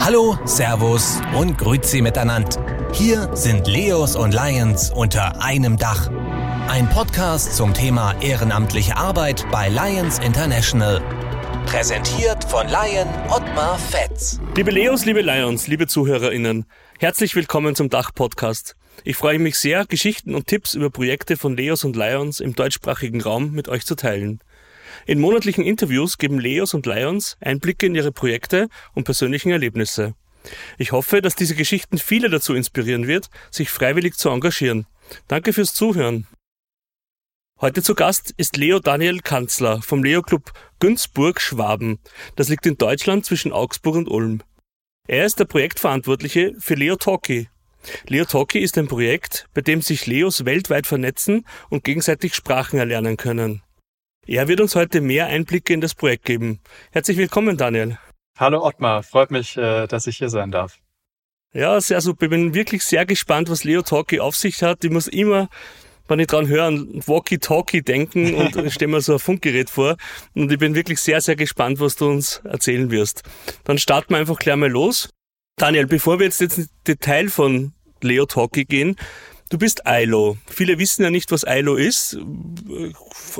Hallo, Servus und Grüezi miteinander. Hier sind Leos und Lions unter einem Dach. Ein Podcast zum Thema ehrenamtliche Arbeit bei Lions International. Präsentiert von Lion Ottmar Fetz. Liebe Leos, liebe Lions, liebe ZuhörerInnen, herzlich willkommen zum Dach-Podcast. Ich freue mich sehr, Geschichten und Tipps über Projekte von Leos und Lions im deutschsprachigen Raum mit euch zu teilen. In monatlichen Interviews geben Leos und Lions Einblicke in ihre Projekte und persönlichen Erlebnisse. Ich hoffe, dass diese Geschichten viele dazu inspirieren wird, sich freiwillig zu engagieren. Danke fürs Zuhören. Heute zu Gast ist Leo Daniel Kanzler vom Leo Club Günzburg Schwaben. Das liegt in Deutschland zwischen Augsburg und Ulm. Er ist der Projektverantwortliche für Leo Talkie. Leo Talkie ist ein Projekt, bei dem sich Leos weltweit vernetzen und gegenseitig Sprachen erlernen können. Er wird uns heute mehr Einblicke in das Projekt geben. Herzlich willkommen, Daniel. Hallo Ottmar, freut mich, äh, dass ich hier sein darf. Ja, sehr super. Ich bin wirklich sehr gespannt, was Leo Talkie auf sich hat. Ich muss immer wenn ich dran höre, an Walkie-Talkie denken und stelle mir so ein Funkgerät vor. Und ich bin wirklich sehr, sehr gespannt, was du uns erzählen wirst. Dann starten wir einfach gleich mal los. Daniel, bevor wir jetzt ins Detail von Leo Talkie gehen, Du bist ILO. Viele wissen ja nicht, was ILO ist.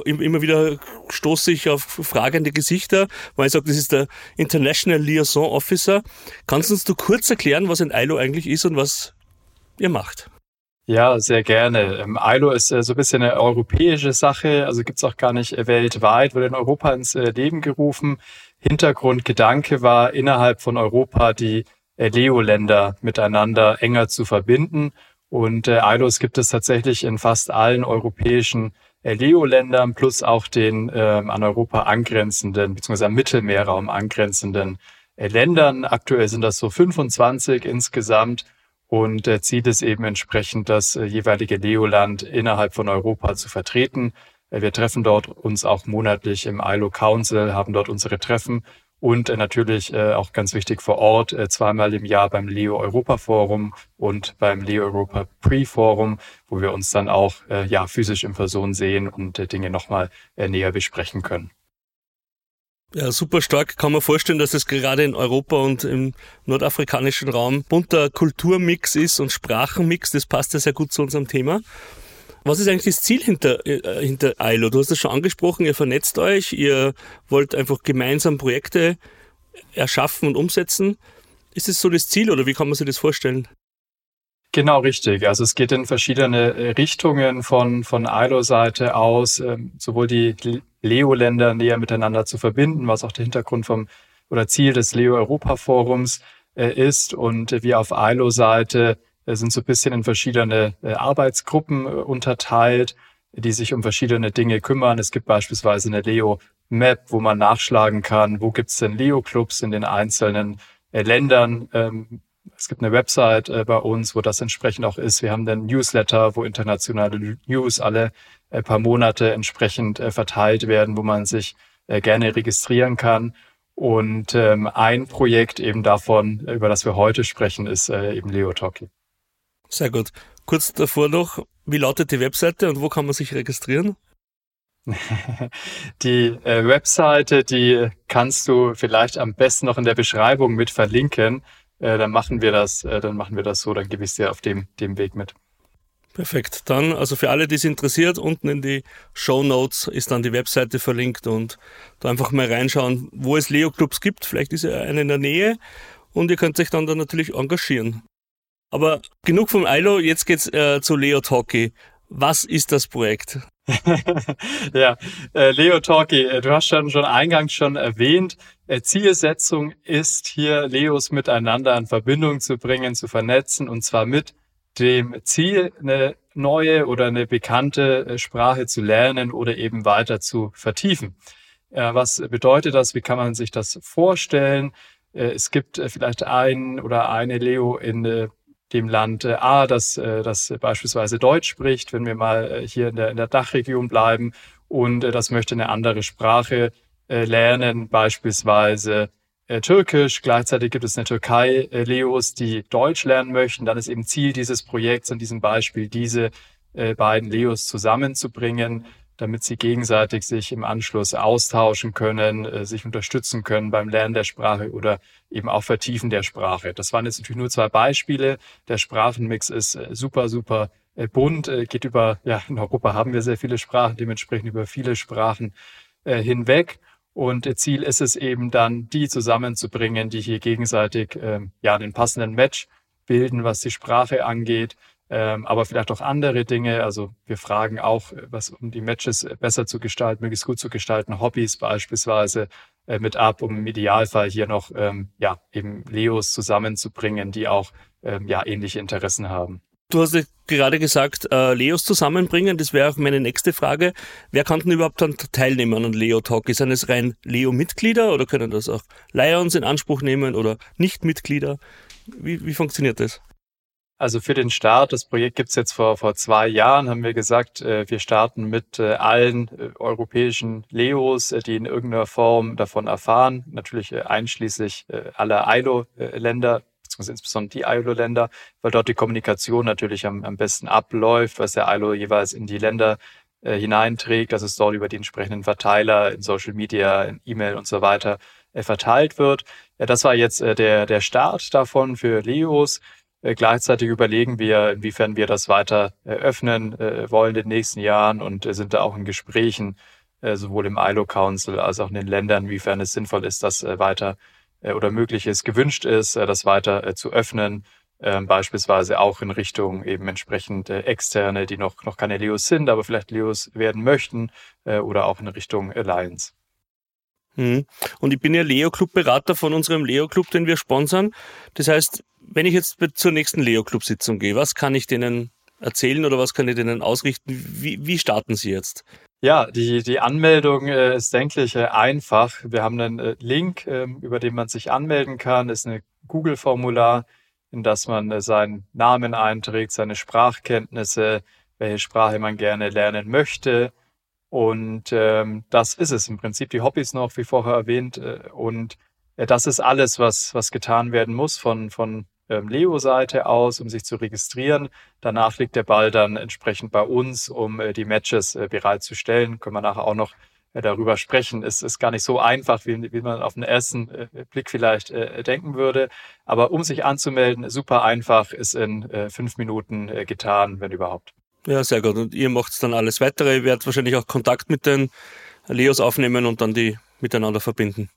Immer wieder stoße ich auf fragende Gesichter, weil ich sage, das ist der International Liaison Officer. Kannst du uns du kurz erklären, was ein ILO eigentlich ist und was ihr macht? Ja, sehr gerne. Ähm, ILO ist äh, so ein bisschen eine europäische Sache, also gibt's auch gar nicht äh, weltweit, wurde in Europa ins äh, Leben gerufen. Hintergrundgedanke war, innerhalb von Europa die Leo-Länder miteinander enger zu verbinden. Und äh, ILOs gibt es tatsächlich in fast allen europäischen Leo-Ländern plus auch den ähm, an Europa angrenzenden, beziehungsweise am Mittelmeerraum angrenzenden Ländern. Aktuell sind das so 25 insgesamt. Und äh, Ziel ist eben entsprechend, das äh, jeweilige Leoland innerhalb von Europa zu vertreten. Äh, wir treffen dort uns auch monatlich im ILO Council, haben dort unsere Treffen und äh, natürlich äh, auch ganz wichtig vor Ort äh, zweimal im Jahr beim Leo Europa Forum und beim Leo Europa Pre Forum, wo wir uns dann auch äh, ja physisch in Person sehen und äh, Dinge nochmal äh, näher besprechen können. Ja, super stark. Kann man vorstellen, dass es gerade in Europa und im nordafrikanischen Raum bunter Kulturmix ist und Sprachenmix. Das passt ja sehr gut zu unserem Thema. Was ist eigentlich das Ziel hinter, äh, hinter ILO? Du hast es schon angesprochen, ihr vernetzt euch, ihr wollt einfach gemeinsam Projekte erschaffen und umsetzen. Ist es so das Ziel oder wie kann man sich das vorstellen? Genau, richtig. Also es geht in verschiedene äh, Richtungen von, von ILO-Seite aus, ähm, sowohl die Leo-Länder näher miteinander zu verbinden, was auch der Hintergrund vom oder Ziel des Leo-Europa-Forums äh, ist. Und wir auf ILO-Seite sind so ein bisschen in verschiedene Arbeitsgruppen unterteilt, die sich um verschiedene Dinge kümmern. Es gibt beispielsweise eine Leo-Map, wo man nachschlagen kann, wo gibt es denn Leo-Clubs in den einzelnen Ländern ähm, es gibt eine Website äh, bei uns, wo das entsprechend auch ist. Wir haben dann Newsletter, wo internationale News alle äh, paar Monate entsprechend äh, verteilt werden, wo man sich äh, gerne registrieren kann. Und ähm, ein Projekt eben davon, über das wir heute sprechen, ist äh, eben Leo Talkie. Sehr gut. Kurz davor noch, wie lautet die Webseite und wo kann man sich registrieren? Die äh, Webseite, die kannst du vielleicht am besten noch in der Beschreibung mit verlinken äh, dann machen wir das, äh, dann machen wir das so, dann gebe ich es dir auf dem, dem Weg mit. Perfekt. Dann, also für alle, die es interessiert, unten in die Show Notes ist dann die Webseite verlinkt und da einfach mal reinschauen, wo es Leo-Clubs gibt. Vielleicht ist ja einer in der Nähe und ihr könnt euch dann, dann natürlich engagieren. Aber genug vom ILO, jetzt geht's äh, zu Leo Talkie. Was ist das Projekt? ja, äh, Leo Talkie, äh, du hast schon, schon eingangs schon erwähnt, äh, Zielsetzung ist hier, Leos miteinander in Verbindung zu bringen, zu vernetzen und zwar mit dem Ziel, eine neue oder eine bekannte äh, Sprache zu lernen oder eben weiter zu vertiefen. Äh, was bedeutet das? Wie kann man sich das vorstellen? Äh, es gibt vielleicht ein oder eine Leo in dem Land äh, A, das, äh, das beispielsweise Deutsch spricht, wenn wir mal äh, hier in der, in der Dachregion bleiben und das möchte eine andere Sprache lernen, beispielsweise Türkisch. Gleichzeitig gibt es eine Türkei-Leos, die Deutsch lernen möchten. Dann ist eben Ziel dieses Projekts in diesem Beispiel, diese beiden Leos zusammenzubringen. Damit sie gegenseitig sich im Anschluss austauschen können, äh, sich unterstützen können beim Lernen der Sprache oder eben auch Vertiefen der Sprache. Das waren jetzt natürlich nur zwei Beispiele. Der Sprachenmix ist äh, super, super äh, bunt, geht über, ja, in Europa haben wir sehr viele Sprachen, dementsprechend über viele Sprachen hinweg. Und Ziel ist es eben dann, die zusammenzubringen, die hier gegenseitig ähm, ja den passenden Match bilden, was die Sprache angeht, ähm, aber vielleicht auch andere Dinge. Also wir fragen auch, was um die Matches besser zu gestalten, möglichst gut zu gestalten, Hobbys beispielsweise äh, mit ab, um im Idealfall hier noch ähm, ja eben Leos zusammenzubringen, die auch ähm, ja ähnliche Interessen haben. Du hast gerade gesagt, äh, Leos zusammenbringen. Das wäre auch meine nächste Frage. Wer kann denn überhaupt dann teilnehmen an Leo Talk? Sind es rein Leo-Mitglieder oder können das auch Lions in Anspruch nehmen oder Nicht-Mitglieder? Wie, wie funktioniert das? Also für den Start, das Projekt gibt's jetzt vor, vor zwei Jahren, haben wir gesagt, äh, wir starten mit äh, allen äh, europäischen Leos, die in irgendeiner Form davon erfahren, natürlich einschließlich aller ILO-Länder, beziehungsweise insbesondere die ILO-Länder, weil dort die Kommunikation natürlich am, am besten abläuft, was der ILO jeweils in die Länder hineinträgt, dass es dort über die entsprechenden Verteiler in Social Media, in E-Mail und so weiter verteilt wird. Ja, das war jetzt der, der Start davon für Leos. Äh, gleichzeitig überlegen wir, inwiefern wir das weiter öffnen äh, wollen in den nächsten Jahren und äh, sind da auch in Gesprächen, äh, sowohl im ILO Council als auch in den Ländern, inwiefern es sinnvoll ist, das äh, weiter äh, oder möglich ist, gewünscht ist, äh, das weiter äh, zu öffnen. Ähm, beispielsweise auch in Richtung eben entsprechend äh, externe, die noch, noch keine Leos sind, aber vielleicht Leos werden möchten, äh, oder auch in Richtung Alliance. Hm. Und ich bin ja Leo-Club-Berater von unserem Leo-Club, den wir sponsern. Das heißt, wenn ich jetzt zur nächsten Leo-Club-Sitzung gehe, was kann ich denen erzählen oder was kann ich denen ausrichten? Wie, wie starten Sie jetzt? Ja, die, die Anmeldung äh, ist, denke ich, äh, einfach. Wir haben einen äh, Link, äh, über den man sich anmelden kann. Das ist ein Google-Formular, in das man äh, seinen Namen einträgt, seine Sprachkenntnisse, welche Sprache man gerne lernen möchte. Und ähm, das ist es im Prinzip. Die Hobbys noch, wie vorher erwähnt. Äh, und das ist alles, was, was getan werden muss von, von ähm, Leo-Seite aus, um sich zu registrieren. Danach liegt der Ball dann entsprechend bei uns, um äh, die Matches äh, bereitzustellen. Können wir nachher auch noch äh, darüber sprechen. Es ist gar nicht so einfach, wie, wie man auf den ersten äh, Blick vielleicht äh, denken würde. Aber um sich anzumelden, super einfach, ist in äh, fünf Minuten äh, getan, wenn überhaupt. Ja, sehr gut. Und ihr macht dann alles weitere. Ihr werdet wahrscheinlich auch Kontakt mit den Leos aufnehmen und dann die miteinander verbinden.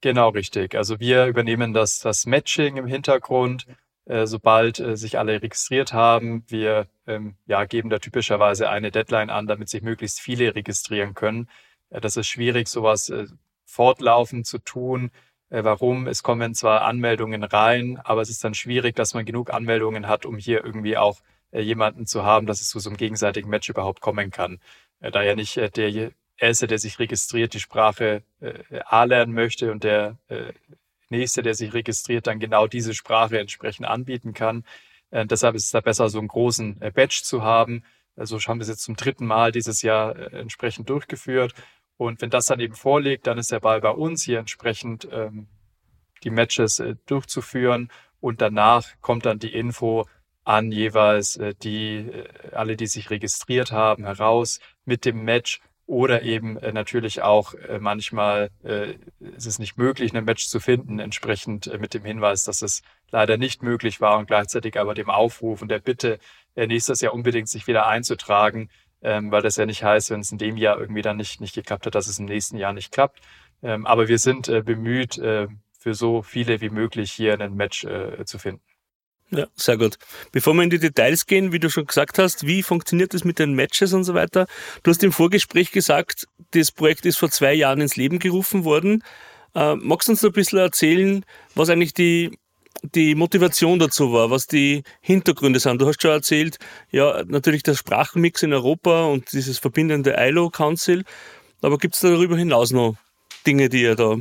Genau, richtig. Also wir übernehmen das, das Matching im Hintergrund, äh, sobald äh, sich alle registriert haben. Wir ähm, ja, geben da typischerweise eine Deadline an, damit sich möglichst viele registrieren können. Äh, das ist schwierig, sowas äh, fortlaufend zu tun. Äh, warum? Es kommen zwar Anmeldungen rein, aber es ist dann schwierig, dass man genug Anmeldungen hat, um hier irgendwie auch äh, jemanden zu haben, dass es zu so einem gegenseitigen Match überhaupt kommen kann. da ja nicht der Erste, der sich registriert, die Sprache äh, A lernen möchte und der äh, Nächste, der sich registriert, dann genau diese Sprache entsprechend anbieten kann. Äh, deshalb ist es da besser, so einen großen äh, Batch zu haben. Also haben wir es jetzt zum dritten Mal dieses Jahr äh, entsprechend durchgeführt. Und wenn das dann eben vorliegt, dann ist der Ball bei uns, hier entsprechend ähm, die Matches äh, durchzuführen. Und danach kommt dann die Info an jeweils äh, die, äh, alle, die sich registriert haben, heraus mit dem Match oder eben äh, natürlich auch äh, manchmal äh, ist es nicht möglich, ein Match zu finden, entsprechend äh, mit dem Hinweis, dass es leider nicht möglich war und gleichzeitig aber dem Aufruf und der Bitte, äh, nächstes Jahr unbedingt sich wieder einzutragen, ähm, weil das ja nicht heißt, wenn es in dem Jahr irgendwie dann nicht, nicht geklappt hat, dass es im nächsten Jahr nicht klappt. Ähm, aber wir sind äh, bemüht, äh, für so viele wie möglich hier ein Match äh, zu finden. Ja, sehr gut. Bevor wir in die Details gehen, wie du schon gesagt hast, wie funktioniert das mit den Matches und so weiter? Du hast im Vorgespräch gesagt, das Projekt ist vor zwei Jahren ins Leben gerufen worden. Äh, magst du uns noch ein bisschen erzählen, was eigentlich die, die Motivation dazu war, was die Hintergründe sind? Du hast schon erzählt, ja, natürlich der Sprachenmix in Europa und dieses verbindende ILO Council. Aber gibt es darüber hinaus noch Dinge, die ihr da,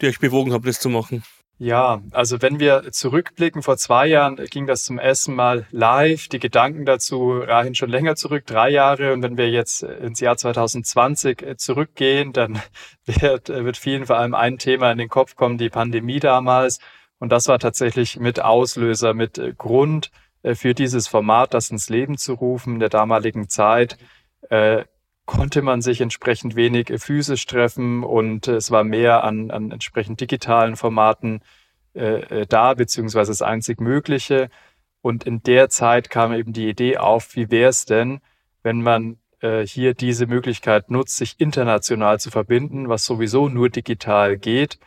die euch bewogen haben, das zu machen? Ja, also wenn wir zurückblicken, vor zwei Jahren ging das zum ersten Mal live. Die Gedanken dazu reichen schon länger zurück, drei Jahre. Und wenn wir jetzt ins Jahr 2020 zurückgehen, dann wird, wird vielen vor allem ein Thema in den Kopf kommen, die Pandemie damals. Und das war tatsächlich mit Auslöser, mit Grund äh, für dieses Format, das ins Leben zu rufen in der damaligen Zeit. Äh, konnte man sich entsprechend wenig physisch treffen und es war mehr an, an entsprechend digitalen Formaten äh, da, beziehungsweise das einzig Mögliche. Und in der Zeit kam eben die Idee auf, wie wäre es denn, wenn man äh, hier diese Möglichkeit nutzt, sich international zu verbinden, was sowieso nur digital geht.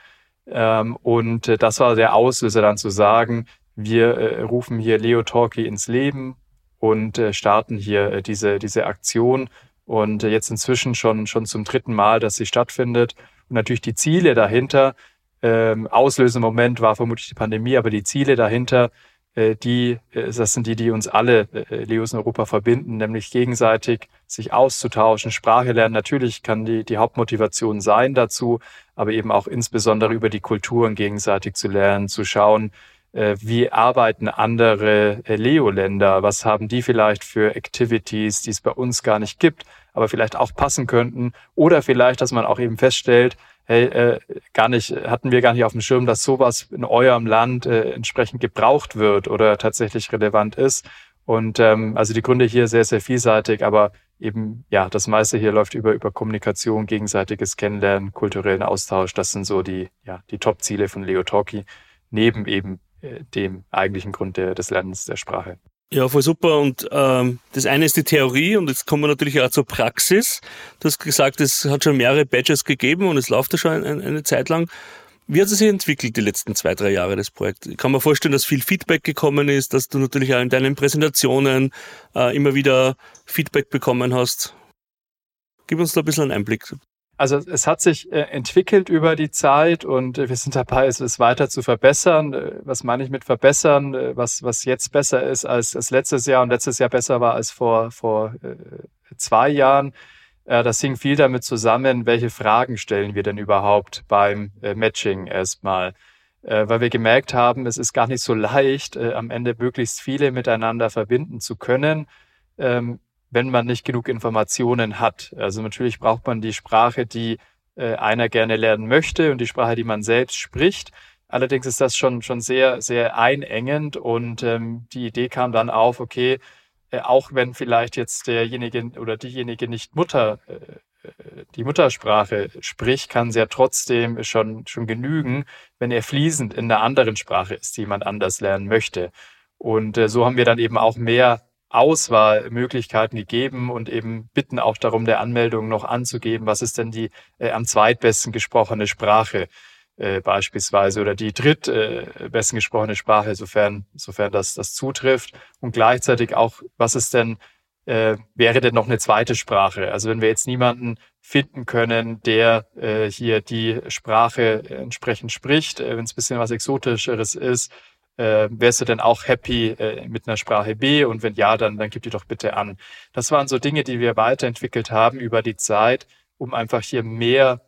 Ähm, und äh, das war der Auslöser dann zu sagen, wir äh, rufen hier Leo Talkie ins Leben und äh, starten hier äh, diese, diese Aktion. Und jetzt inzwischen schon, schon zum dritten Mal, dass sie stattfindet. Und natürlich die Ziele dahinter, ähm, Auslösemoment war vermutlich die Pandemie, aber die Ziele dahinter äh, die, äh, das sind die, die uns alle äh, Leos in Europa verbinden, nämlich gegenseitig sich auszutauschen, Sprache lernen. Natürlich kann die, die Hauptmotivation sein dazu, aber eben auch insbesondere über die Kulturen gegenseitig zu lernen, zu schauen, wie arbeiten andere Leo-Länder, was haben die vielleicht für Activities, die es bei uns gar nicht gibt, aber vielleicht auch passen könnten. Oder vielleicht, dass man auch eben feststellt, hey, äh, gar nicht, hatten wir gar nicht auf dem Schirm, dass sowas in eurem Land äh, entsprechend gebraucht wird oder tatsächlich relevant ist. Und ähm, also die Gründe hier sehr, sehr vielseitig, aber eben, ja, das meiste hier läuft über, über Kommunikation, gegenseitiges Kennenlernen, kulturellen Austausch. Das sind so die, ja, die Top-Ziele von Leo Talkie, neben eben äh, dem eigentlichen Grund der, des Lernens der Sprache. Ja, voll super. Und ähm, das eine ist die Theorie und jetzt kommen wir natürlich auch zur Praxis. Du hast gesagt, es hat schon mehrere Badges gegeben und es läuft ja schon eine, eine Zeit lang. Wie hat es sich entwickelt die letzten zwei, drei Jahre, das Projekt? Ich kann mir vorstellen, dass viel Feedback gekommen ist, dass du natürlich auch in deinen Präsentationen äh, immer wieder Feedback bekommen hast. Gib uns da ein bisschen einen Einblick. Also es hat sich äh, entwickelt über die Zeit und äh, wir sind dabei, es, weiter zu verbessern. Äh, was meine ich mit verbessern? Was, was jetzt besser ist als, als letztes Jahr und letztes Jahr besser war als vor, vor zwei Jahren. Das hing viel damit zusammen, welche Fragen stellen wir denn überhaupt beim Matching erstmal. Weil wir gemerkt haben, es ist gar nicht so leicht, am Ende möglichst viele miteinander verbinden zu können. Wenn man nicht genug Informationen hat. Also natürlich braucht man die Sprache, die äh, einer gerne lernen möchte und die Sprache, die man selbst spricht. Allerdings ist das schon, schon sehr, sehr einengend und ähm, die Idee kam dann auf, okay, äh, auch wenn vielleicht jetzt derjenige oder diejenige nicht Mutter, äh, äh, die Muttersprache spricht, kann sie ja trotzdem schon, schon genügen, wenn er fließend in einer anderen Sprache ist, die jemand anders lernen möchte. Und äh, so haben wir dann eben auch mehr Auswahlmöglichkeiten gegeben und eben bitten auch darum, der Anmeldung noch anzugeben, was ist denn die äh, am zweitbesten gesprochene Sprache äh, beispielsweise oder die drittbesten äh, gesprochene Sprache, sofern, sofern das, das zutrifft. Und gleichzeitig auch, was ist denn, äh, wäre denn noch eine zweite Sprache? Also wenn wir jetzt niemanden finden können, der äh, hier die Sprache entsprechend spricht, äh, wenn es ein bisschen was Exotischeres ist, äh, wärst du denn auch happy äh, mit einer Sprache B? Und wenn ja, dann, dann gib die doch bitte an. Das waren so Dinge, die wir weiterentwickelt haben über die Zeit, um einfach hier mehr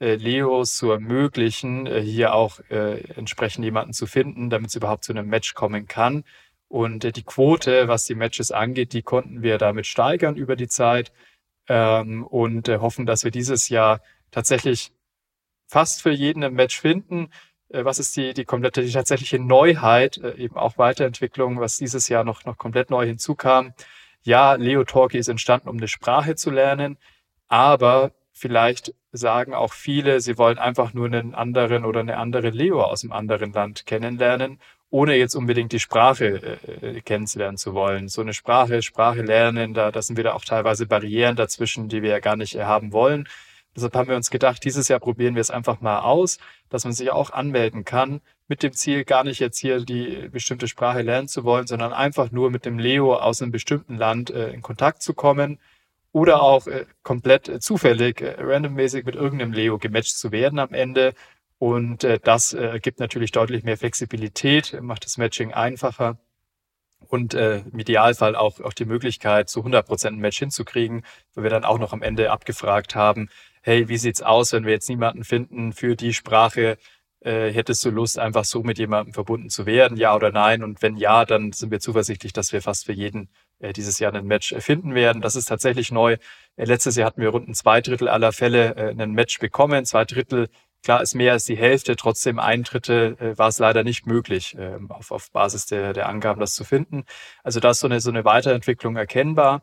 äh, Leos zu ermöglichen, äh, hier auch äh, entsprechend jemanden zu finden, damit es überhaupt zu einem Match kommen kann. Und äh, die Quote, was die Matches angeht, die konnten wir damit steigern über die Zeit ähm, und äh, hoffen, dass wir dieses Jahr tatsächlich fast für jeden ein Match finden. Äh, was ist die, die komplette, die tatsächliche Neuheit, äh, eben auch Weiterentwicklung, was dieses Jahr noch, noch komplett neu hinzukam. Ja, Leo Talkie ist entstanden, um eine Sprache zu lernen, aber vielleicht sagen auch viele, sie wollen einfach nur einen anderen oder eine andere Leo aus einem anderen Land kennenlernen, ohne jetzt unbedingt die Sprache äh, kennenzulernen zu wollen. So eine Sprache, Sprache lernen, da, da sind wieder auch teilweise Barrieren dazwischen, die wir ja gar nicht haben wollen. Deshalb haben wir uns gedacht, dieses Jahr probieren wir es einfach mal aus, dass man sich auch anmelden kann, mit dem Ziel, gar nicht jetzt hier die bestimmte Sprache lernen zu wollen, sondern einfach nur mit dem Leo aus einem bestimmten Land äh, in Kontakt zu kommen oder auch äh, komplett äh, zufällig, äh, randommäßig mit irgendeinem Leo gematcht zu werden am Ende. Und äh, das äh, gibt natürlich deutlich mehr Flexibilität, macht das Matching einfacher und äh, im Idealfall auch, auch die Möglichkeit, zu 100% ein Match hinzukriegen, wo wir dann auch noch am Ende abgefragt haben, hey, wie sieht's aus, wenn wir jetzt niemanden finden für die Sprache? Äh, hättest du Lust, einfach so mit jemandem verbunden zu werden, ja oder nein? Und wenn ja, dann sind wir zuversichtlich, dass wir fast für jeden äh, dieses Jahr ein Match finden werden. Das ist tatsächlich neu. Äh, letztes Jahr hatten wir rund ein zwei Drittel aller Fälle äh, ein Match bekommen. Zwei Drittel, klar, ist mehr als die Hälfte. Trotzdem ein Drittel äh, war es leider nicht möglich, äh, auf, auf Basis der, der Angaben das zu finden. Also da ist so eine, so eine Weiterentwicklung erkennbar.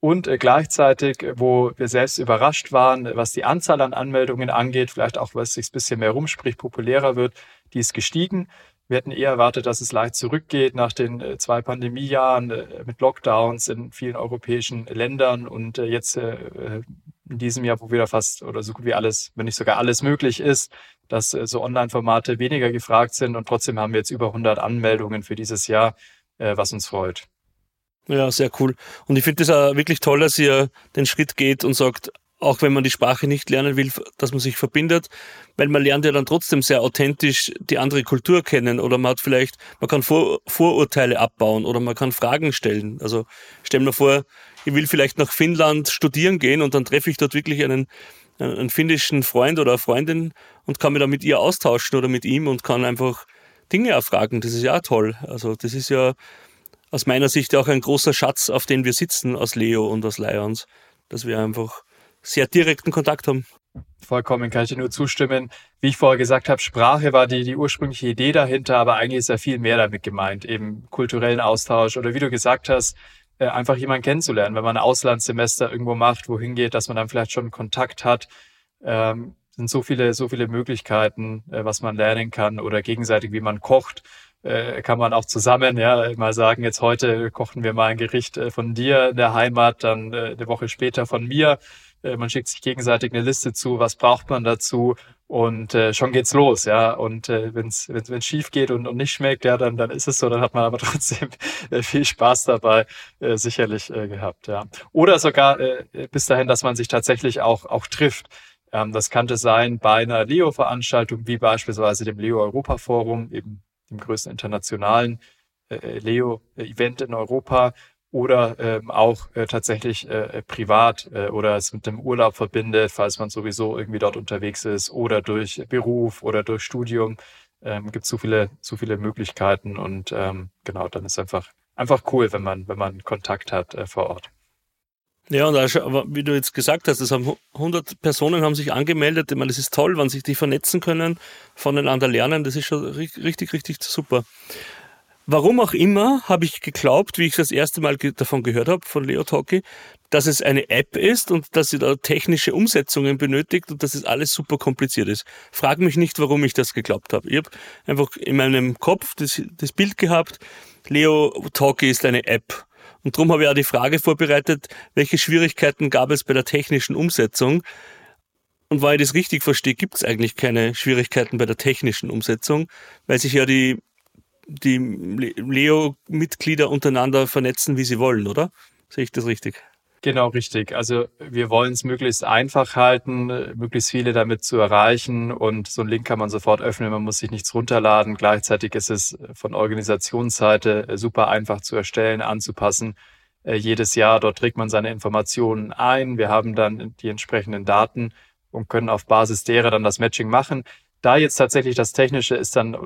Und äh, gleichzeitig, wo wir selbst überrascht waren, was die Anzahl an Anmeldungen angeht, vielleicht auch, was sich ein bisschen mehr rumspricht, populärer wird, die ist gestiegen. Wir hätten eher erwartet, dass es leicht zurückgeht nach den äh, zwei Pandemiejahren äh, mit Lockdowns in vielen europäischen Ländern und jetzt in diesem Jahr, wo wieder fast oder so gut wie alles, wenn nicht sogar alles möglich ist, dass so Online-Formate weniger gefragt sind und trotzdem haben wir jetzt über 100 Anmeldungen für dieses Jahr, was uns freut. Ja, sehr cool. Und ich finde es auch wirklich toll, dass ihr den Schritt geht und sagt, auch wenn man die Sprache nicht lernen will, dass man sich verbindet, weil man lernt ja dann trotzdem sehr authentisch die andere Kultur kennen oder man hat vielleicht, man kann Vor Vorurteile abbauen oder man kann Fragen stellen. Also stell mir vor, ich will vielleicht nach Finnland studieren gehen und dann treffe ich dort wirklich einen, einen finnischen Freund oder eine Freundin und kann mich dann mit ihr austauschen oder mit ihm und kann einfach Dinge erfragen. Das ist ja auch toll. Also das ist ja aus meiner Sicht auch ein großer Schatz, auf den wir sitzen aus Leo und aus Lions, dass wir einfach sehr direkten Kontakt haben. Vollkommen kann ich dir nur zustimmen. Wie ich vorher gesagt habe, Sprache war die, die ursprüngliche Idee dahinter, aber eigentlich ist ja viel mehr damit gemeint, eben kulturellen Austausch oder wie du gesagt hast, äh, einfach jemanden kennenzulernen, wenn man ein Auslandssemester irgendwo macht, wohin geht, dass man dann vielleicht schon Kontakt hat. Ähm, sind so viele, so viele Möglichkeiten, äh, was man lernen kann oder gegenseitig, wie man kocht äh, kann man auch zusammen ja mal sagen, jetzt heute kochen wir mal ein Gericht äh, von dir in der Heimat, dann äh, eine Woche später von mir. Äh, man schickt sich gegenseitig eine Liste zu, was braucht man dazu und äh, schon geht's los, ja. Und äh, wenn es schief geht und, und nicht schmeckt, ja, dann dann ist es so, dann hat man aber trotzdem äh, viel Spaß dabei äh, sicherlich äh, gehabt, ja. Oder sogar äh, bis dahin, dass man sich tatsächlich auch auch trifft. Ähm, das könnte sein bei einer Leo-Veranstaltung, wie beispielsweise dem Leo Europa Forum, eben dem größten internationalen äh, Leo-Event in Europa oder ähm, auch äh, tatsächlich äh, privat äh, oder es mit dem Urlaub verbindet, falls man sowieso irgendwie dort unterwegs ist oder durch Beruf oder durch Studium. Ähm, gibt so viele, so viele Möglichkeiten und ähm, genau, dann ist einfach einfach cool, wenn man wenn man Kontakt hat äh, vor Ort. Ja, und auch, wie du jetzt gesagt hast, es haben 100 Personen haben sich angemeldet. Ich meine, das ist toll, wenn sich die vernetzen können, voneinander lernen. Das ist schon richtig, richtig super. Warum auch immer habe ich geglaubt, wie ich das erste Mal davon gehört habe, von Leo Talkie, dass es eine App ist und dass sie da technische Umsetzungen benötigt und dass es alles super kompliziert ist. Frag mich nicht, warum ich das geglaubt habe. Ich habe einfach in meinem Kopf das, das Bild gehabt, Leo Talkie ist eine App. Und darum habe ich auch die Frage vorbereitet, welche Schwierigkeiten gab es bei der technischen Umsetzung? Und weil ich das richtig verstehe, gibt es eigentlich keine Schwierigkeiten bei der technischen Umsetzung, weil sich ja die, die Leo-Mitglieder untereinander vernetzen, wie sie wollen, oder? Sehe ich das richtig? Genau, richtig. Also wir wollen es möglichst einfach halten, möglichst viele damit zu erreichen und so einen Link kann man sofort öffnen, man muss sich nichts runterladen. Gleichzeitig ist es von Organisationsseite super einfach zu erstellen, anzupassen. Äh, jedes Jahr dort trägt man seine Informationen ein. Wir haben dann die entsprechenden Daten und können auf Basis derer dann das Matching machen. Da jetzt tatsächlich das Technische ist dann,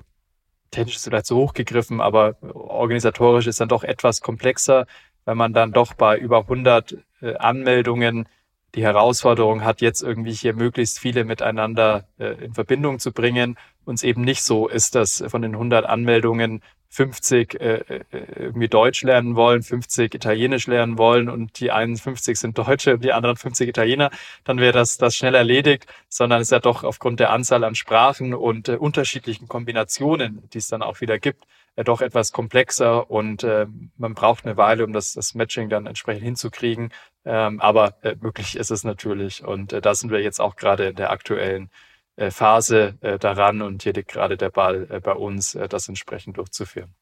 technisch ist vielleicht zu hoch gegriffen, aber organisatorisch ist dann doch etwas komplexer wenn man dann doch bei über 100 äh, Anmeldungen die Herausforderung hat, jetzt irgendwie hier möglichst viele miteinander äh, in Verbindung zu bringen. Uns eben nicht so ist, dass von den 100 Anmeldungen 50 äh, irgendwie Deutsch lernen wollen, 50 Italienisch lernen wollen und die 51 sind Deutsche und die anderen 50 Italiener, dann wäre das, das schnell erledigt, sondern es ist ja doch aufgrund der Anzahl an Sprachen und unterschiedlichen Kombinationen, die es dann auch wieder gibt, äh, doch etwas komplexer und äh, man braucht eine Weile, um das, das Matching dann entsprechend hinzukriegen. Ähm, aber äh, möglich ist es natürlich und äh, da sind wir jetzt auch gerade in der aktuellen äh, Phase äh, daran und hier liegt gerade der Ball äh, bei uns, äh, das entsprechend durchzuführen.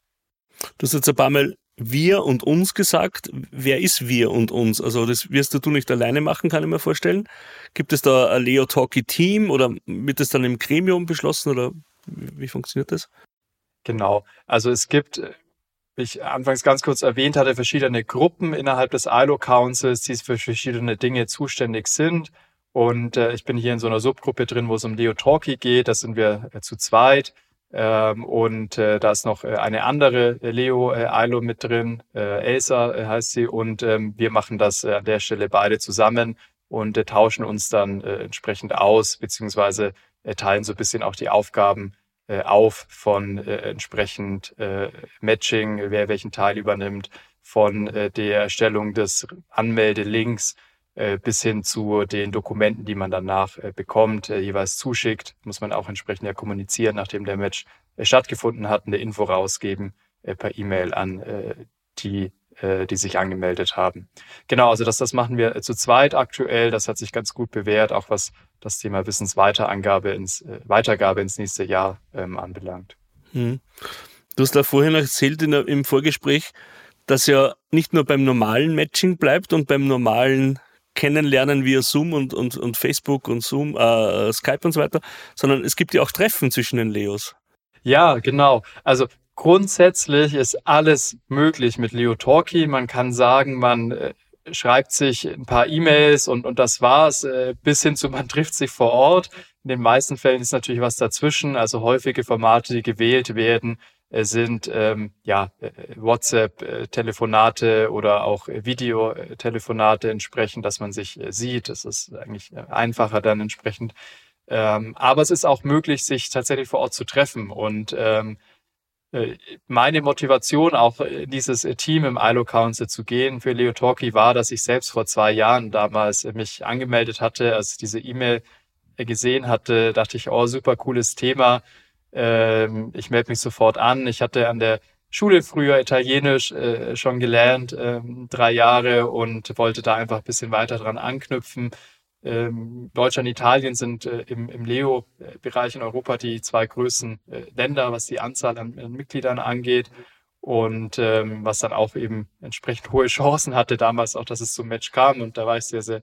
Du hast jetzt ein paar Mal wir und uns gesagt. Wer ist wir und uns? Also das wirst du nicht alleine machen, kann ich mir vorstellen. Gibt es da ein Leo Talkie Team oder wird es dann im Gremium beschlossen oder wie funktioniert das? Genau. Also es gibt, äh, wie ich anfangs ganz kurz erwähnt hatte, verschiedene Gruppen innerhalb des ILO Councils, die für verschiedene Dinge zuständig sind. Und äh, ich bin hier in so einer Subgruppe drin, wo es um Leo Talkie geht. Da sind wir äh, zu zweit. Ähm, und äh, da ist noch äh, eine andere Leo äh, ILO mit drin, äh, Elsa heißt sie. Und ähm, wir machen das an der Stelle beide zusammen und tauschen uns dann äh, entsprechend aus, beziehungsweise äh, teilen so ein bisschen auch die Aufgaben auf von äh, entsprechend äh, Matching, wer welchen Teil übernimmt, von äh, der Erstellung des Anmeldelinks äh, bis hin zu den Dokumenten, die man danach äh, bekommt, äh, jeweils zuschickt. Muss man auch entsprechend ja kommunizieren, nachdem der Match äh, stattgefunden hat, eine Info rausgeben äh, per E-Mail an äh, die äh, die sich angemeldet haben. Genau, also das, das machen wir äh, zu zweit aktuell. Das hat sich ganz gut bewährt, auch was das Thema Wissensweiterangabe ins, äh, Weitergabe ins nächste Jahr ähm, anbelangt. Hm. Du hast da vorhin erzählt in, im Vorgespräch, dass ja nicht nur beim normalen Matching bleibt und beim normalen Kennenlernen via Zoom und, und, und Facebook und Zoom, äh, Skype und so weiter, sondern es gibt ja auch Treffen zwischen den Leos. Ja, genau. Also grundsätzlich ist alles möglich mit Leo Talkie. Man kann sagen, man äh, schreibt sich ein paar E-Mails und, und das war's, äh, bis hin zu man trifft sich vor Ort. In den meisten Fällen ist natürlich was dazwischen. Also häufige Formate, die gewählt werden, äh, sind ähm, ja äh, WhatsApp-Telefonate oder auch Videotelefonate entsprechend, dass man sich sieht. Das ist eigentlich einfacher dann entsprechend. Ähm, aber es ist auch möglich, sich tatsächlich vor Ort zu treffen und ähm, äh, meine Motivation auch in dieses Team im ILO Council zu gehen für Leo Talkie war, dass ich selbst vor zwei Jahren damals mich angemeldet hatte, als diese E-Mail gesehen hatte, dachte ich, oh, super cooles Thema. Ähm, ich melde mich sofort an. Ich hatte an der Schule früher Italienisch äh, schon gelernt, ähm, drei Jahre und wollte da einfach ein bisschen weiter dran anknüpfen ähm, Deutschland und Italien sind äh, im, im Leo-Bereich in Europa die zwei größten äh, Länder, was die Anzahl an, an Mitgliedern angeht. Und ähm, was dann auch eben entsprechend hohe Chancen hatte damals auch, dass es zum Match kam. Und da war ich sehr, sehr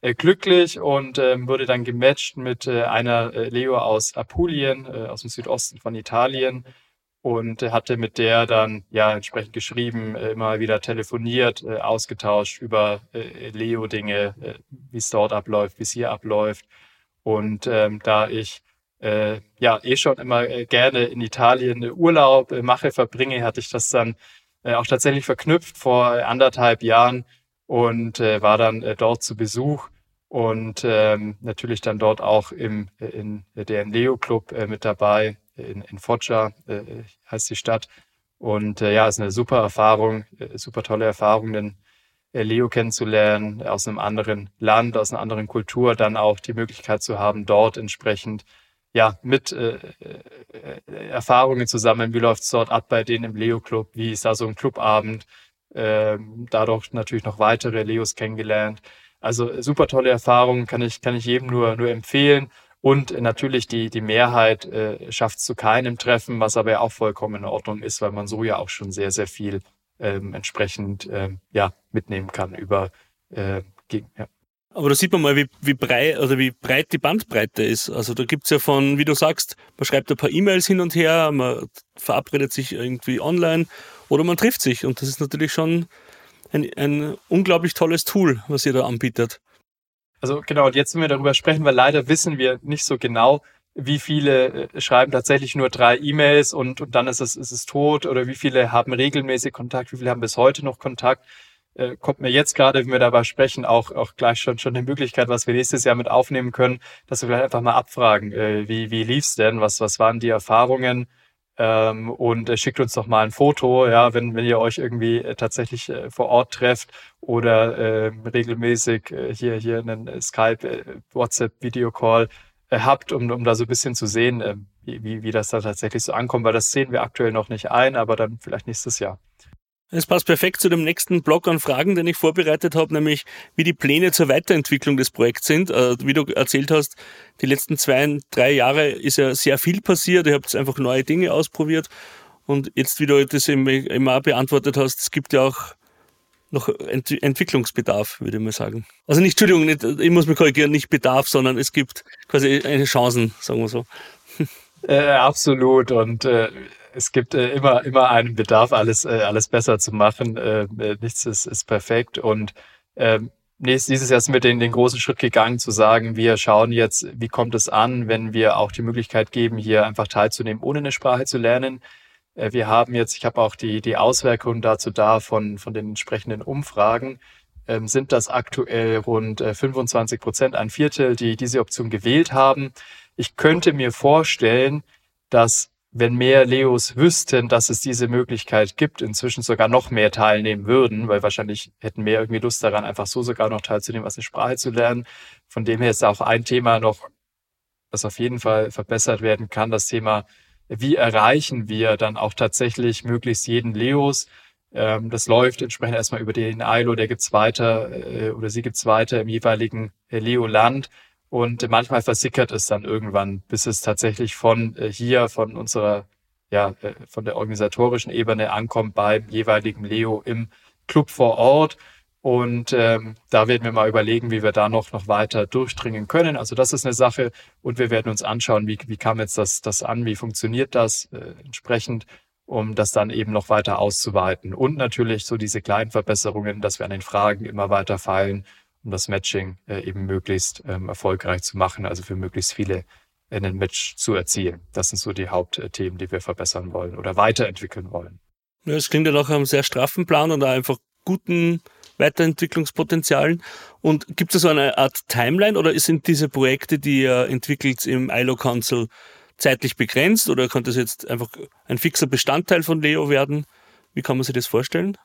äh, glücklich und ähm, wurde dann gematcht mit äh, einer äh, Leo aus Apulien, äh, aus dem Südosten von Italien und hatte mit der dann ja entsprechend geschrieben, äh, immer wieder telefoniert, äh, ausgetauscht über äh, Leo-Dinge, wie es dort abläuft, wie es hier abläuft. Und ähm, da ich äh, ja eh schon immer gerne in Italien Urlaub äh, mache, verbringe, hatte ich das dann äh, auch tatsächlich verknüpft vor anderthalb Jahren und äh, war dann äh, dort zu Besuch und ähm, natürlich dann dort auch im in der Leo Club äh, mit dabei in, in Foggia äh, heißt die Stadt. Und äh, ja, ist eine super Erfahrung, äh, super tolle Erfahrung, den äh, Leo kennenzulernen, aus einem anderen Land, aus einer anderen Kultur, dann auch die Möglichkeit zu haben, dort entsprechend ja, mit äh, äh, Erfahrungen zusammen, wie läuft es dort ab bei denen im Leo-Club, wie ist da so ein Clubabend, äh, dadurch natürlich noch weitere Leos kennengelernt. Also super tolle Erfahrung, kann ich, kann ich jedem nur, nur empfehlen. Und natürlich die, die Mehrheit äh, schafft es zu keinem Treffen, was aber ja auch vollkommen in Ordnung ist, weil man so ja auch schon sehr, sehr viel ähm, entsprechend ähm, ja, mitnehmen kann über äh, gegen, ja. Aber da sieht man mal, wie, wie breit oder wie breit die Bandbreite ist. Also da gibt's ja von, wie du sagst, man schreibt ein paar E-Mails hin und her, man verabredet sich irgendwie online oder man trifft sich. Und das ist natürlich schon ein, ein unglaublich tolles Tool, was ihr da anbietet. Also genau, und jetzt wenn wir darüber sprechen, weil leider wissen wir nicht so genau, wie viele äh, schreiben tatsächlich nur drei E-Mails und, und dann ist es, ist es tot oder wie viele haben regelmäßig Kontakt, wie viele haben bis heute noch Kontakt. Äh, kommt mir jetzt gerade, wenn wir darüber sprechen, auch, auch gleich schon, schon eine Möglichkeit, was wir nächstes Jahr mit aufnehmen können, dass wir vielleicht einfach mal abfragen, äh, wie, wie lief's denn, was, was waren die Erfahrungen, ähm, und äh, schickt uns doch mal ein Foto, ja, wenn, wenn ihr euch irgendwie äh, tatsächlich äh, vor Ort trefft oder äh, regelmäßig äh, hier, hier einen äh, Skype, äh, WhatsApp, Videocall habt, um, um da so ein bisschen zu sehen, äh, wie, wie, wie das da tatsächlich so ankommt, weil das sehen wir aktuell noch nicht ein, aber dann vielleicht nächstes Jahr. Es passt perfekt zu dem nächsten Blog an Fragen, den ich vorbereitet habe, nämlich wie die Pläne zur Weiterentwicklung des Projekts sind. Äh, wie du erzählt hast, die letzten zwei, drei Jahre ist ja sehr viel passiert. Ihr habt einfach neue Dinge ausprobiert. Und jetzt, wie du das auch beantwortet hast, es gibt ja auch noch Ent Entwicklungsbedarf, würde ich mal sagen. Also nicht, Entschuldigung, nicht, ich muss mich korrigieren, nicht Bedarf, sondern es gibt quasi eine Chancen, sagen wir so. Äh, absolut. Und äh, es gibt äh, immer, immer einen Bedarf, alles, äh, alles besser zu machen. Äh, äh nichts ist, ist perfekt. Und ähm, dieses Jahr sind wir den, den großen Schritt gegangen, zu sagen, wir schauen jetzt, wie kommt es an, wenn wir auch die Möglichkeit geben, hier einfach teilzunehmen, ohne eine Sprache zu lernen. Äh, wir haben jetzt, ich habe auch die, die Auswirkungen dazu da von, von den entsprechenden Umfragen, ähm, sind das aktuell rund äh, 25 Prozent, ein Viertel, die diese Option gewählt haben. Ich könnte mir vorstellen, dass wenn mehr Leos wüssten, dass es diese Möglichkeit gibt, inzwischen sogar noch mehr teilnehmen würden, weil wahrscheinlich hätten mehr irgendwie Lust daran, einfach so sogar noch teilzunehmen, was eine Sprache zu lernen. Von dem her ist auch ein Thema noch, das auf jeden Fall verbessert werden kann, das Thema, wie erreichen wir dann auch tatsächlich möglichst jeden Leos? Ähm, das läuft entsprechend erstmal über den ILO, der gibt's weiter äh, oder sie gibt's weiter im jeweiligen äh, Leo-Land. Und manchmal versickert es dann irgendwann, bis es tatsächlich von äh, hier, von unserer, ja, äh, von der organisatorischen Ebene ankommt beim jeweiligen Leo im Club vor Ort. Und ähm, da werden wir mal überlegen, wie wir da noch, noch weiter durchdringen können. Also das ist eine Sache. Und wir werden uns anschauen, wie, wie kam jetzt das, das an, wie funktioniert das äh, entsprechend, um das dann eben noch weiter auszuweiten. Und natürlich so diese kleinen Verbesserungen, dass wir an den Fragen immer weiter feilen um das Matching äh, eben möglichst ähm, erfolgreich zu machen, also für möglichst viele in ein Match zu erzielen. Das sind so die Hauptthemen, die wir verbessern wollen oder weiterentwickeln wollen. Ja, es klingt ja nach einem sehr straffen Plan und einfach guten Weiterentwicklungspotenzialen. Und gibt es so eine Art Timeline oder sind diese Projekte, die ihr entwickelt im ILO Council, zeitlich begrenzt oder könnte es jetzt einfach ein fixer Bestandteil von Leo werden? Wie kann man sich das vorstellen?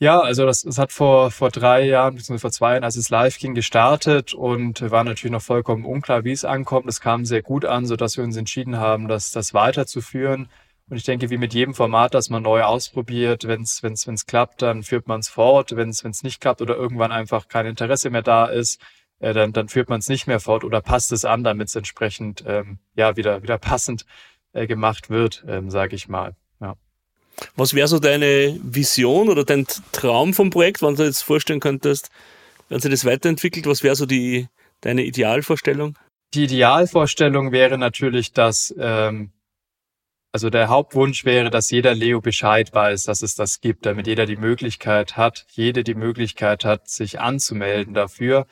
Ja, also das, das hat vor, vor drei Jahren, beziehungsweise vor zwei Jahren, als es live ging, gestartet und war natürlich noch vollkommen unklar, wie es ankommt. Es kam sehr gut an, sodass wir uns entschieden haben, das, das weiterzuführen. Und ich denke, wie mit jedem Format, das man neu ausprobiert, wenn es wenn's, wenn's klappt, dann führt man es fort. Wenn es nicht klappt oder irgendwann einfach kein Interesse mehr da ist, äh, dann, dann führt man es nicht mehr fort oder passt es an, damit es entsprechend ähm, ja wieder, wieder passend äh, gemacht wird, ähm, sage ich mal. Was wäre so deine Vision oder dein Traum vom Projekt, wenn du dir jetzt vorstellen könntest, wenn sich das weiterentwickelt, was wäre so die, deine Idealvorstellung? Die Idealvorstellung wäre natürlich, dass, ähm, also der Hauptwunsch wäre, dass jeder Leo Bescheid weiß, dass es das gibt, damit jeder die Möglichkeit hat, jede die Möglichkeit hat, sich anzumelden dafür.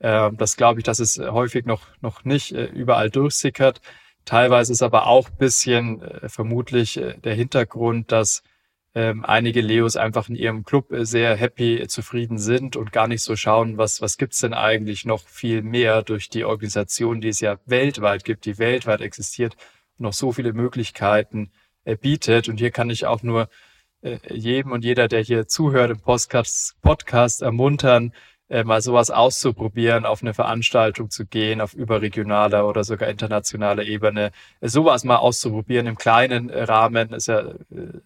Ähm, das glaube ich, dass es häufig noch, noch nicht äh, überall durchsickert. Teilweise ist aber auch bisschen äh, vermutlich äh, der Hintergrund, dass ähm, einige Leos einfach in ihrem Club äh, sehr happy, äh, zufrieden sind und gar nicht so schauen, was, was gibt's denn eigentlich noch viel mehr durch die Organisation, die es ja weltweit gibt, die weltweit existiert, noch so viele Möglichkeiten äh, bietet. Und hier kann ich auch nur äh, jedem und jeder, der hier zuhört im Podcast, Podcast ermuntern, äh, mal sowas auszuprobieren, auf eine Veranstaltung zu gehen, auf überregionaler oder sogar internationaler Ebene. Äh, sowas mal auszuprobieren im kleinen äh, Rahmen ist ja äh,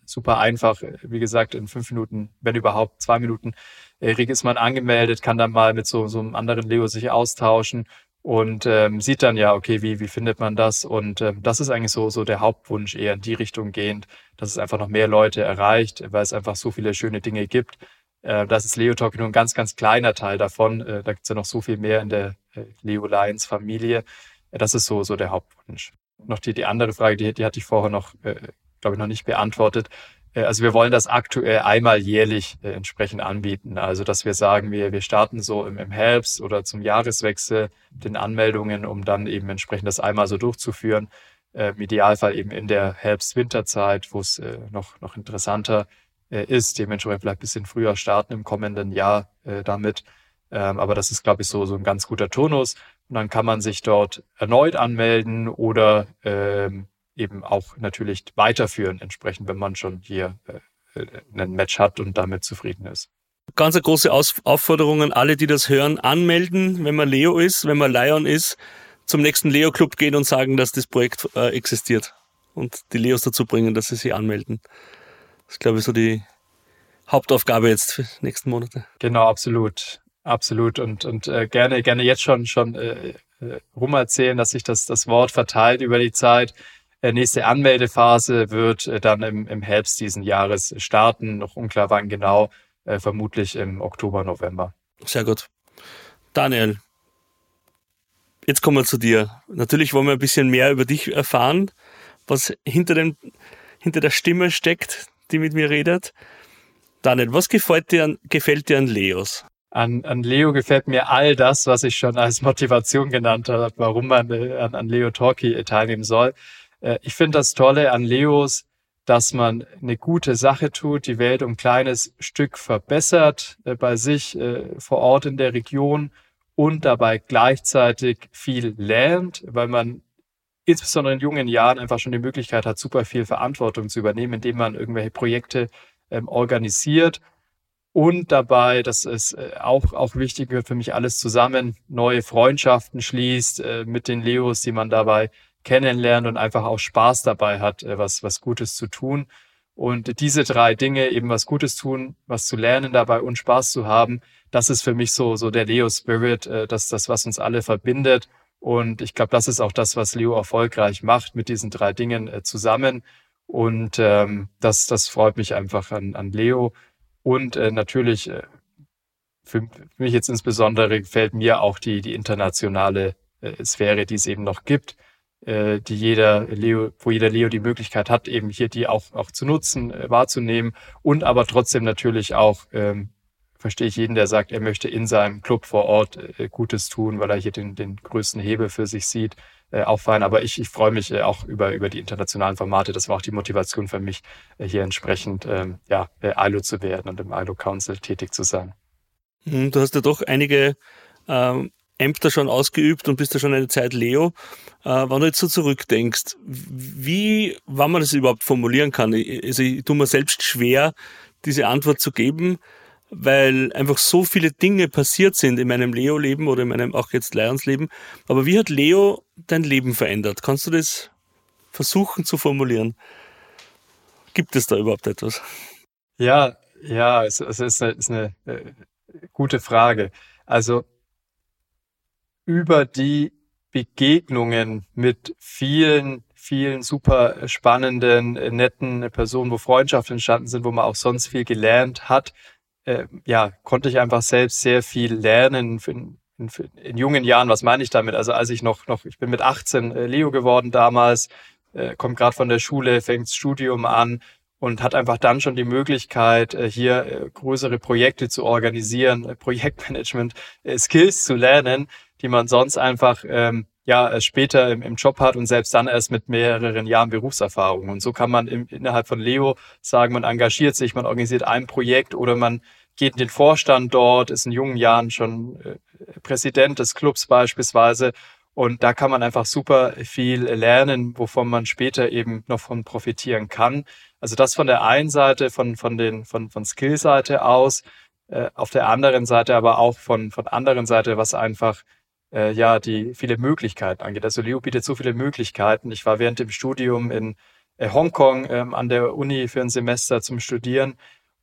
super einfach. Wie gesagt, in fünf Minuten, wenn überhaupt zwei Minuten, äh, ist man angemeldet, kann dann mal mit so, so einem anderen Leo sich austauschen und ähm, sieht dann ja, okay, wie, wie findet man das? Und ähm, das ist eigentlich so, so der Hauptwunsch, eher in die Richtung gehend, dass es einfach noch mehr Leute erreicht, weil es einfach so viele schöne Dinge gibt. Äh, das ist Leo Talk nur ein ganz, ganz kleiner Teil davon. Äh, da gibt es ja noch so viel mehr in der äh, Leo Lions Familie. Das ist so, so der Hauptwunsch. Noch die, die andere Frage, die, die hatte ich vorher noch, glaube ich, noch nicht beantwortet. Also wir wollen das aktuell einmal jährlich äh, entsprechend anbieten. Also dass wir sagen, wir, wir starten so im, Herbst oder zum Jahreswechsel den Anmeldungen, um dann eben entsprechend das einmal so durchzuführen. Im Idealfall eben in der Herbst-Winterzeit, wo es noch, noch interessanter äh, ist. Dementsprechend vielleicht ein bisschen früher starten im kommenden Jahr äh, damit. Ähm, aber das ist, glaube ich, so, so ein ganz guter Turnus. Und dann kann man sich dort erneut anmelden oder ähm, eben auch natürlich weiterführen, entsprechend, wenn man schon hier äh, äh ein Match hat und damit zufrieden ist. Ganz eine große Aus Aufforderung an alle, die das hören, anmelden, wenn man Leo ist, wenn man Lion ist, zum nächsten Leo-Club gehen und sagen, dass das Projekt äh, existiert und die Leos dazu bringen, dass sie sich anmelden. Das ist, glaube ich, so die Hauptaufgabe jetzt für die nächsten Monate. Genau, absolut. Absolut. Und, und äh, gerne, gerne jetzt schon, schon äh, äh, rumerzählen, dass sich das, das Wort verteilt über die Zeit. Äh, nächste Anmeldephase wird äh, dann im, im Herbst diesen Jahres starten. Noch unklar wann genau, äh, vermutlich im Oktober, November. Sehr gut. Daniel, jetzt kommen wir zu dir. Natürlich wollen wir ein bisschen mehr über dich erfahren, was hinter, dem, hinter der Stimme steckt, die mit mir redet. Daniel, was gefällt dir an, gefällt dir an Leos? An, an Leo gefällt mir all das, was ich schon als Motivation genannt habe, warum man äh, an, an Leo Talkie äh, teilnehmen soll. Äh, ich finde das Tolle an Leos, dass man eine gute Sache tut, die Welt um ein kleines Stück verbessert bei sich vor Ort in der Region und dabei gleichzeitig viel lernt, weil man insbesondere in jungen Jahren einfach schon die Möglichkeit hat, super viel Verantwortung zu übernehmen, indem man irgendwelche Projekte ähm, organisiert und dabei, das ist äh, auch, auch wichtig, gehört für mich alles zusammen, neue Freundschaften schließt äh, mit den Leos, die man dabei kennenlernt und einfach auch Spaß dabei hat, äh, was, was Gutes zu tun. Und diese drei Dinge, eben was Gutes tun, was zu lernen dabei und Spaß zu haben, das ist für mich so, so der Leo Spirit, äh, das, das, was uns alle verbindet. Und ich glaube, das ist auch das, was Leo erfolgreich macht mit diesen drei Dingen äh, zusammen. Und ähm, das, das freut mich einfach an, an Leo. Und äh, natürlich, äh, für, mich jetzt insbesondere gefällt mir auch die, die internationale äh, Sphäre, die es eben noch gibt äh, die jeder Leo, wo jeder Leo die Möglichkeit hat, eben hier die auch, auch zu nutzen, äh, wahrzunehmen und aber trotzdem natürlich auch, ähm, verstehe ich jeden, der sagt, er möchte in seinem Club vor Ort äh, Gutes tun, weil er hier den, den größten Hebel für sich sieht, äh, auch fein. Aber ich, ich freue mich äh, auch über, über die internationalen Formate. Das war auch die Motivation für mich, äh, hier entsprechend ähm, ja, äh, ILO zu werden und im ILO Council tätig zu sein. Hm, du hast ja doch einige ähm, Ämter schon ausgeübt und bist ja schon eine Zeit Leo. Äh, wenn du jetzt so zurückdenkst, wie, wann man das überhaupt formulieren kann, also ich tue mir selbst schwer, diese Antwort zu geben, weil einfach so viele Dinge passiert sind in meinem Leo-Leben oder in meinem auch jetzt Lions-Leben. Aber wie hat Leo dein Leben verändert? Kannst du das versuchen zu formulieren? Gibt es da überhaupt etwas? Ja, ja, es, es ist eine, ist eine äh, gute Frage. Also über die Begegnungen mit vielen, vielen super spannenden, netten Personen, wo Freundschaften entstanden sind, wo man auch sonst viel gelernt hat, äh, ja, konnte ich einfach selbst sehr viel lernen in, in, in, jungen Jahren. Was meine ich damit? Also als ich noch, noch ich bin mit 18 äh, Leo geworden damals, äh, kommt gerade von der Schule, fängt Studium an und hat einfach dann schon die Möglichkeit, äh, hier äh, größere Projekte zu organisieren, äh, Projektmanagement, Skills zu lernen, die man sonst einfach ähm, ja später im, im Job hat und selbst dann erst mit mehreren Jahren Berufserfahrung. Und so kann man im, innerhalb von Leo sagen, man engagiert sich, man organisiert ein Projekt oder man geht in den Vorstand dort, ist in jungen Jahren schon äh, Präsident des Clubs beispielsweise. Und da kann man einfach super viel lernen, wovon man später eben noch von profitieren kann. Also das von der einen Seite, von, von den, von, von Skillseite aus, äh, auf der anderen Seite aber auch von, von anderen Seite, was einfach äh, ja die viele Möglichkeiten angeht. Also Leo bietet so viele Möglichkeiten. Ich war während dem Studium in äh, Hongkong ähm, an der Uni für ein Semester zum Studieren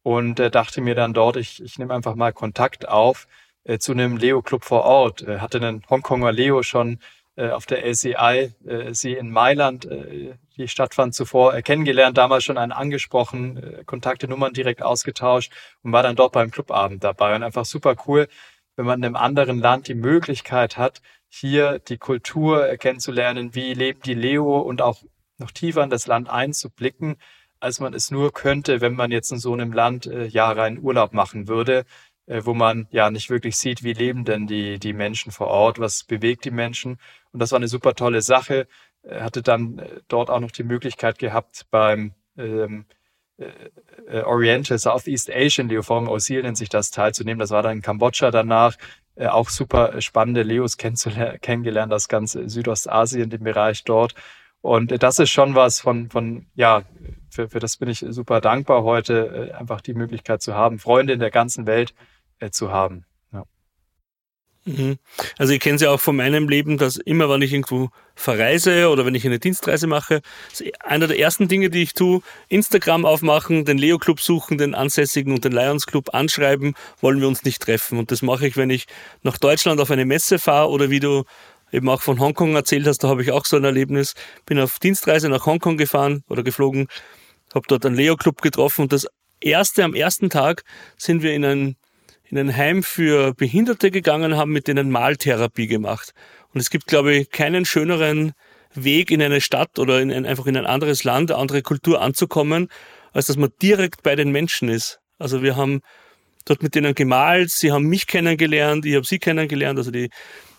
und äh, dachte mir dann dort, ich, ich nehme einfach mal Kontakt auf äh, zu einem Leo-Club vor Ort. Äh, hatte einen Hongkonger Leo schon äh, auf der LCI, äh, sie in Mailand, äh, die stattfand zuvor, äh, kennengelernt, damals schon einen angesprochen, äh, Kontakte, Nummern direkt ausgetauscht und war dann dort beim Clubabend dabei. Und einfach super cool, wenn man in einem anderen Land die Möglichkeit hat, hier die Kultur kennenzulernen, wie leben die Leo und auch noch tiefer in das Land einzublicken, als man es nur könnte, wenn man jetzt in so einem Land äh, Jahre einen Urlaub machen würde, äh, wo man ja nicht wirklich sieht, wie leben denn die, die Menschen vor Ort, was bewegt die Menschen. Und das war eine super tolle Sache. Er hatte dann äh, dort auch noch die Möglichkeit gehabt, beim ähm, äh, äh, Oriental Southeast Asian Leoform Osil nennt sich das teilzunehmen. Das war dann in Kambodscha danach. Äh, auch super spannende Leos kennengelernt, das ganze Südostasien, den Bereich dort. Und das ist schon was von, von ja, für, für das bin ich super dankbar heute, äh, einfach die Möglichkeit zu haben, Freunde in der ganzen Welt äh, zu haben. Mhm. Also ich kenne es ja auch von meinem Leben, dass immer, wenn ich irgendwo verreise oder wenn ich eine Dienstreise mache, einer der ersten Dinge, die ich tue, Instagram aufmachen, den Leo Club suchen, den Ansässigen und den Lions Club anschreiben, wollen wir uns nicht treffen. Und das mache ich, wenn ich nach Deutschland auf eine Messe fahre oder wie du eben auch von Hongkong erzählt hast, da habe ich auch so ein Erlebnis. Bin auf Dienstreise nach Hongkong gefahren oder geflogen, habe dort einen Leo Club getroffen und das erste, am ersten Tag sind wir in ein in ein Heim für Behinderte gegangen, haben mit denen Maltherapie gemacht. Und es gibt, glaube ich, keinen schöneren Weg in eine Stadt oder in ein, einfach in ein anderes Land, eine andere Kultur anzukommen, als dass man direkt bei den Menschen ist. Also wir haben dort mit denen gemalt, sie haben mich kennengelernt, ich habe sie kennengelernt, also die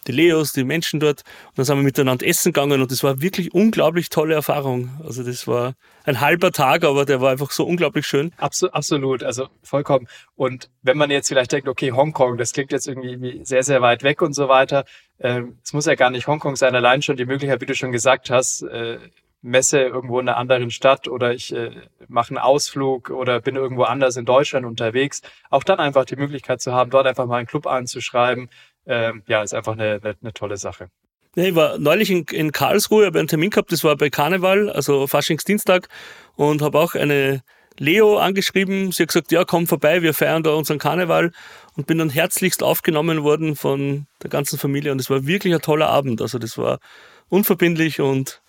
die Leos, die Menschen dort. Und dann sind wir miteinander essen gegangen und das war wirklich unglaublich tolle Erfahrung. Also das war ein halber Tag, aber der war einfach so unglaublich schön. Absolut, absolut, also vollkommen. Und wenn man jetzt vielleicht denkt, okay, Hongkong, das klingt jetzt irgendwie sehr, sehr weit weg und so weiter. Ähm, es muss ja gar nicht Hongkong sein, allein schon die Möglichkeit, wie du schon gesagt hast, äh, Messe irgendwo in einer anderen Stadt oder ich äh, mache einen Ausflug oder bin irgendwo anders in Deutschland unterwegs, auch dann einfach die Möglichkeit zu haben, dort einfach mal einen Club anzuschreiben, ähm, ja, ist einfach eine, eine, eine tolle Sache. Ja, ich war neulich in, in Karlsruhe, habe einen Termin gehabt, das war bei Karneval, also Faschingsdienstag und habe auch eine Leo angeschrieben. Sie hat gesagt, ja, komm vorbei, wir feiern da unseren Karneval und bin dann herzlichst aufgenommen worden von der ganzen Familie und es war wirklich ein toller Abend. Also das war unverbindlich und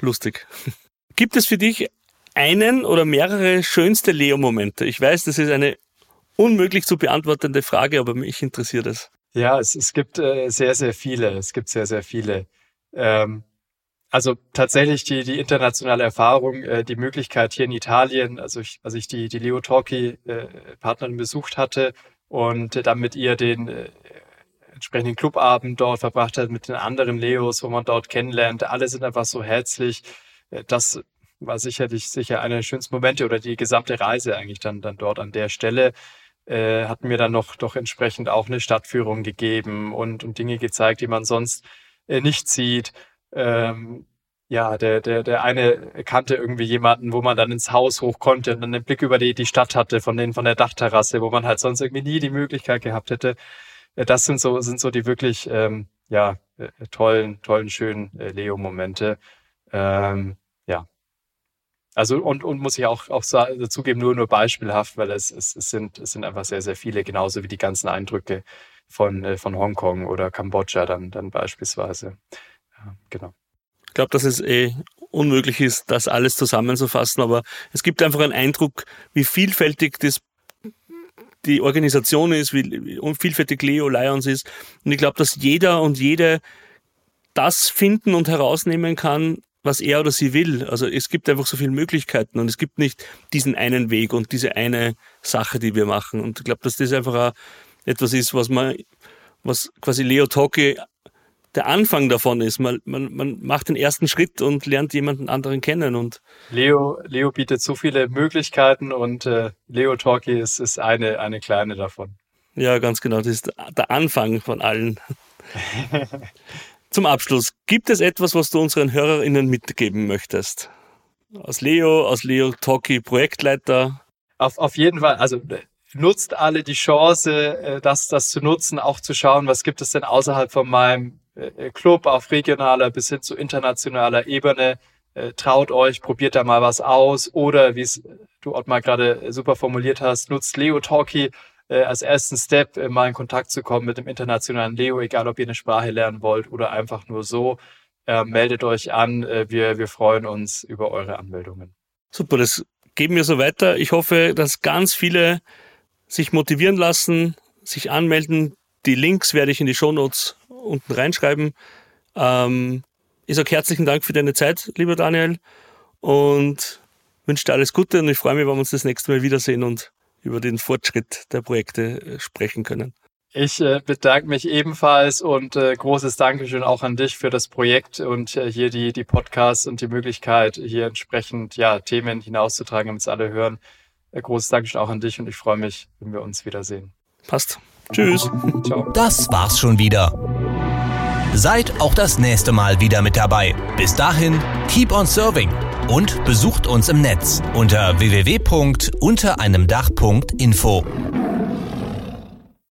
lustig. Gibt es für dich einen oder mehrere schönste Leo-Momente? Ich weiß, das ist eine unmöglich zu beantwortende Frage, aber mich interessiert es. Ja, es, es gibt äh, sehr, sehr viele. Es gibt sehr, sehr viele. Ähm, also tatsächlich die, die internationale Erfahrung, äh, die Möglichkeit hier in Italien, also ich, als ich die, die Leo Talkie äh, Partnerin besucht hatte und äh, dann mit ihr den äh, entsprechenden Clubabend dort verbracht hat mit den anderen Leos, wo man dort kennenlernt. Alle sind einfach so herzlich. Äh, das war sicherlich sicher einer der schönsten Momente oder die gesamte Reise eigentlich dann, dann dort an der Stelle. Äh, hat mir dann noch doch entsprechend auch eine Stadtführung gegeben und, und Dinge gezeigt, die man sonst äh, nicht sieht. Ähm, ja, der, der, der eine kannte irgendwie jemanden, wo man dann ins Haus hoch konnte und dann einen Blick über die, die Stadt hatte von den, von der Dachterrasse, wo man halt sonst irgendwie nie die Möglichkeit gehabt hätte. Äh, das sind so, sind so die wirklich, ähm, ja, äh, tollen, tollen, schönen äh, Leo-Momente. Ähm. Also, und, und muss ich auch, auch dazugeben, nur, nur beispielhaft, weil es, es, es sind, es sind einfach sehr, sehr viele, genauso wie die ganzen Eindrücke von, äh, von Hongkong oder Kambodscha dann, dann beispielsweise. Ja, genau. Ich glaube, dass es eh unmöglich ist, das alles zusammenzufassen, aber es gibt einfach einen Eindruck, wie vielfältig das die Organisation ist, wie vielfältig Leo Lions ist. Und ich glaube, dass jeder und jede das finden und herausnehmen kann, was er oder sie will. Also es gibt einfach so viele Möglichkeiten und es gibt nicht diesen einen Weg und diese eine Sache, die wir machen. Und ich glaube, dass das einfach auch etwas ist, was man, was quasi Leo Talkie der Anfang davon ist. Man, man, man macht den ersten Schritt und lernt jemanden anderen kennen. Und Leo, Leo bietet so viele Möglichkeiten und äh, Leo Talkie ist, ist eine, eine kleine davon. Ja, ganz genau. Das ist der Anfang von allen. Zum Abschluss, gibt es etwas, was du unseren HörerInnen mitgeben möchtest? Aus Leo, aus Leo Talkie Projektleiter? Auf, auf jeden Fall. Also nutzt alle die Chance, äh, das, das zu nutzen, auch zu schauen, was gibt es denn außerhalb von meinem äh, Club auf regionaler bis hin zu internationaler Ebene. Äh, traut euch, probiert da mal was aus oder wie es du Ottmar gerade super formuliert hast, nutzt Leo Talkie äh, als ersten Step, mal in Kontakt zu kommen mit dem internationalen Leo, egal ob ihr eine Sprache lernen wollt oder einfach nur so. meldet euch an, wir, wir freuen uns über eure Anmeldungen. Super, das geben wir so weiter. Ich hoffe, dass ganz viele sich motivieren lassen, sich anmelden. Die Links werde ich in die Show Notes unten reinschreiben. Ähm, ich sage herzlichen Dank für deine Zeit, lieber Daniel, und wünsche dir alles Gute und ich freue mich, wenn wir uns das nächste Mal wiedersehen und über den Fortschritt der Projekte äh, sprechen können. Ich äh, bedanke mich ebenfalls und äh, großes Dankeschön auch an dich für das Projekt und äh, hier die, die Podcasts und die Möglichkeit, hier entsprechend ja, Themen hinauszutragen, damit es alle hören. Äh, großes Dankeschön auch an dich und ich freue mich, wenn wir uns wiedersehen. Passt. Tschüss. Ciao. Das war's schon wieder. Seid auch das nächste Mal wieder mit dabei. Bis dahin, keep on serving und besucht uns im Netz unter www.untereinemdach.info.